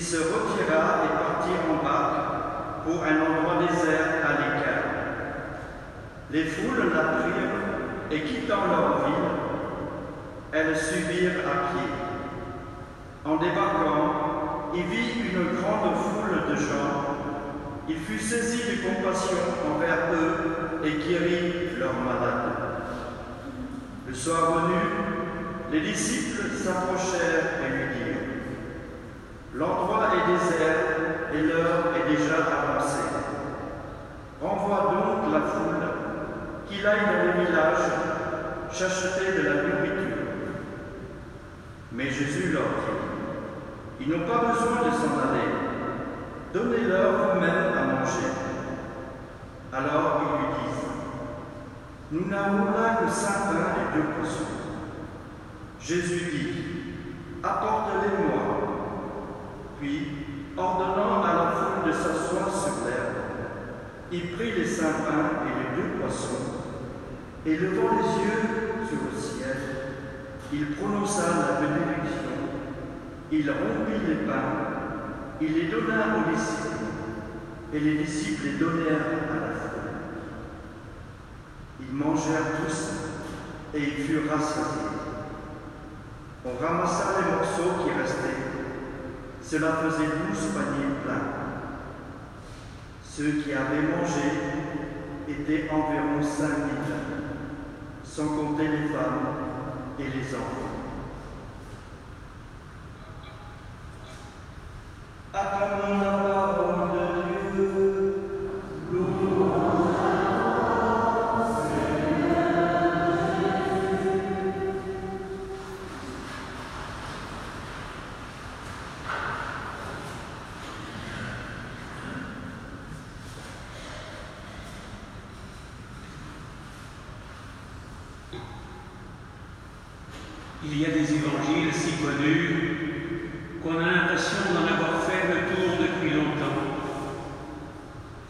se retira et partit en barque pour un endroit désert à l'écart. Les foules l'apprirent et quittant leur ville, elles le suivirent à pied. En débarquant, il vit une grande foule de gens. Il fut saisi de compassion envers eux et guérit leurs malades. Le soir venu, les disciples s'approchèrent et lui L'endroit est désert et l'heure est déjà avancée. Renvoie donc la foule, qu'il aille dans les villages chercher de la nourriture. Mais Jésus leur dit Ils n'ont pas besoin de s'en aller. Donnez-leur vous-même à manger. Alors ils lui disent Nous n'avons là que cinq pains et deux poissons. Jésus dit Apportez-les-moi. Puis, ordonnant à la foule de s'asseoir sur l'herbe, il prit les cinq pains et les deux poissons, et levant les yeux sur le ciel, il prononça la bénédiction, il rompit les pains, il les donna aux disciples, et les disciples les donnèrent à la foule. Ils mangèrent tous, et ils furent rassasiés. On ramassa les morceaux qui restaient cela faisait douze paniers pleins. Ceux qui avaient mangé étaient environ cinq mille, sans compter les femmes et les enfants. Il y a des évangiles si connus qu'on a l'impression d'en avoir fait le tour depuis longtemps.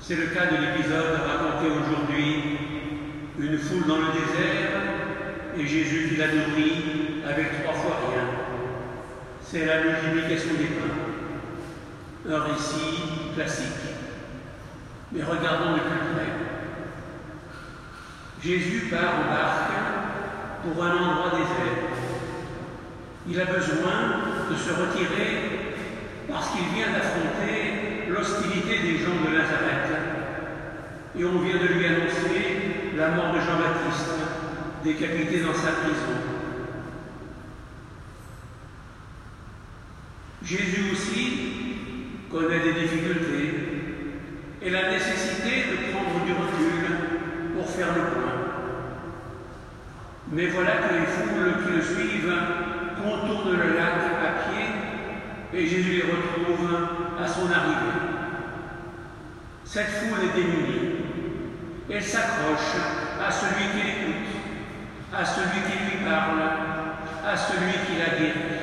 C'est le cas de l'épisode raconté aujourd'hui, une foule dans le désert et Jésus qui la nourrit avec trois fois rien. C'est la multiplication des pains. Un récit classique. Mais regardons de plus près. Jésus part en barque pour un endroit désert. Il a besoin de se retirer parce qu'il vient d'affronter l'hostilité des gens de Nazareth. Et on vient de lui annoncer la mort de Jean-Baptiste, décapité dans sa prison. Jésus aussi connaît des difficultés et la nécessité de prendre du recul pour faire le point. Mais voilà que les foules qui le suivent contournent le lac à pied et Jésus les retrouve à son arrivée. Cette foule est démunie. Elle s'accroche à celui qui l'écoute, à celui qui lui parle, à celui qui la guérit.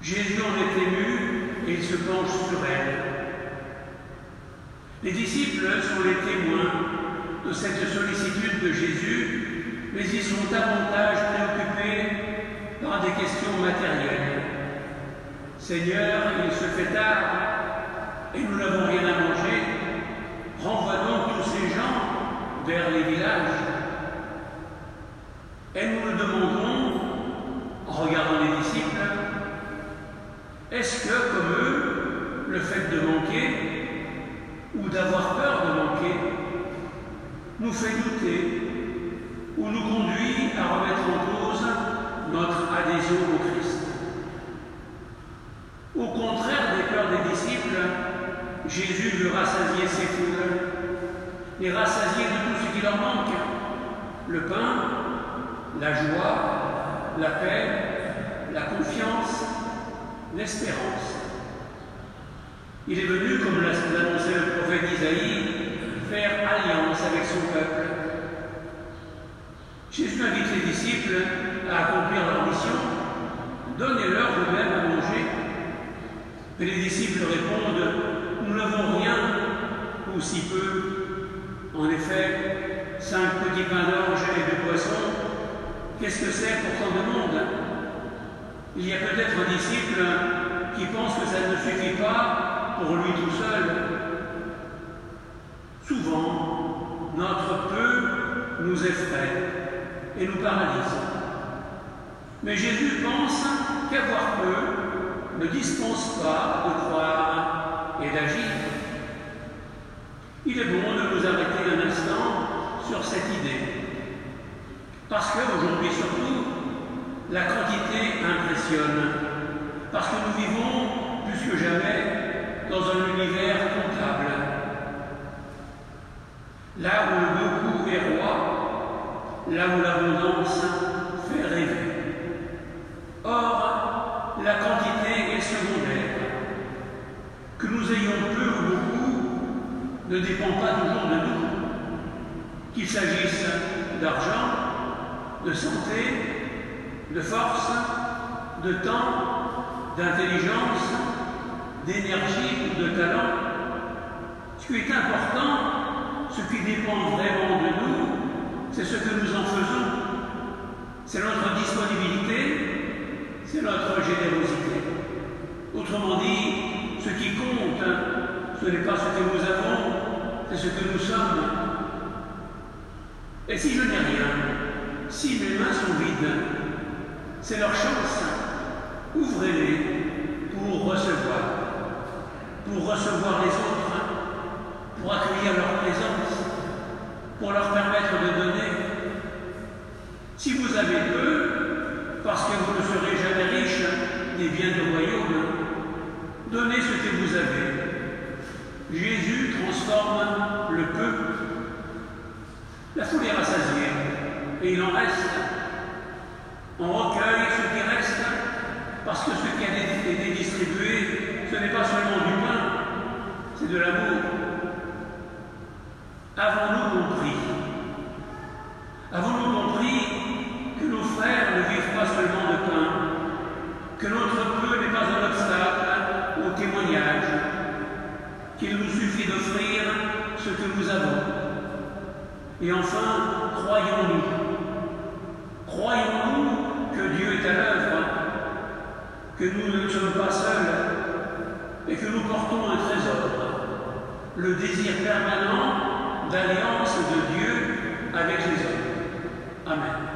Jésus en est ému et il se penche sur elle. Les disciples sont les témoins de cette sollicitude de Jésus, mais ils sont davantage préoccupés par des questions matérielles. Seigneur, il se fait tard et nous n'avons rien à manger. Renvoie donc tous ces gens vers les villages. Et nous le demandons en regardant les disciples. Est-ce que, comme eux, le fait de manquer ou d'avoir peur de manquer nous fait douter ou nous conduit à remettre en cause notre adhésion au Christ. Au contraire des peurs des disciples, Jésus veut rassasier ses foules, les rassasier de tout ce qui leur manque, le pain, la joie, la paix, la confiance, l'espérance. Il est venu, comme l'annonçait le prophète Isaïe, faire alliance avec son peuple. Jésus invite les disciples à accomplir leur mission. Donnez-leur vous-même à manger. Mais les disciples répondent Nous n'avons rien, ou si peu. En effet, cinq petits pains d'orge et deux poissons, qu'est-ce que c'est pour tant de monde? Il y a peut-être un disciple qui pense que ça ne suffit pas pour lui tout seul. Souvent, notre peu nous effraie et nous paralyse. Mais Jésus pense qu'avoir peu ne dispense pas de croire et d'agir. Il est bon de nous arrêter un instant sur cette idée. Parce qu'aujourd'hui surtout, la quantité impressionne. Parce que nous vivons plus que jamais dans un univers comptable. Là où le beaucoup est roi, là où l'abondance fait rêver. Or, la quantité est secondaire. Que nous ayons peu ou beaucoup ne dépend pas toujours de nous. Qu'il s'agisse d'argent, de santé, de force, de temps, d'intelligence, d'énergie ou de talent. Ce qui est important, ce qui dépend vraiment de nous, c'est ce que nous en faisons. C'est notre disponibilité, c'est notre générosité. Autrement dit, ce qui compte, ce n'est pas ce que nous avons, c'est ce que nous sommes. Et si je n'ai rien, si mes mains sont vides, c'est leur chance. Ouvrez-les pour recevoir, pour recevoir les autres, pour accueillir leur présence, pour leur permettre de donner. Si vous avez peu, parce que vous ne serez jamais riche des biens du royaume, donnez ce que vous avez. Jésus transforme le peu. La foule est rassasiée et il en reste. On recueille ce qui reste parce que ce qui a été distribué, ce n'est pas seulement du pain, c'est de l'amour. Avons-nous compris? D'offrir ce que nous avons Et enfin, croyons-nous Croyons-nous que Dieu est à l'œuvre, que nous ne sommes pas seuls et que nous portons un trésor, le désir permanent d'alliance de Dieu avec les hommes. Amen.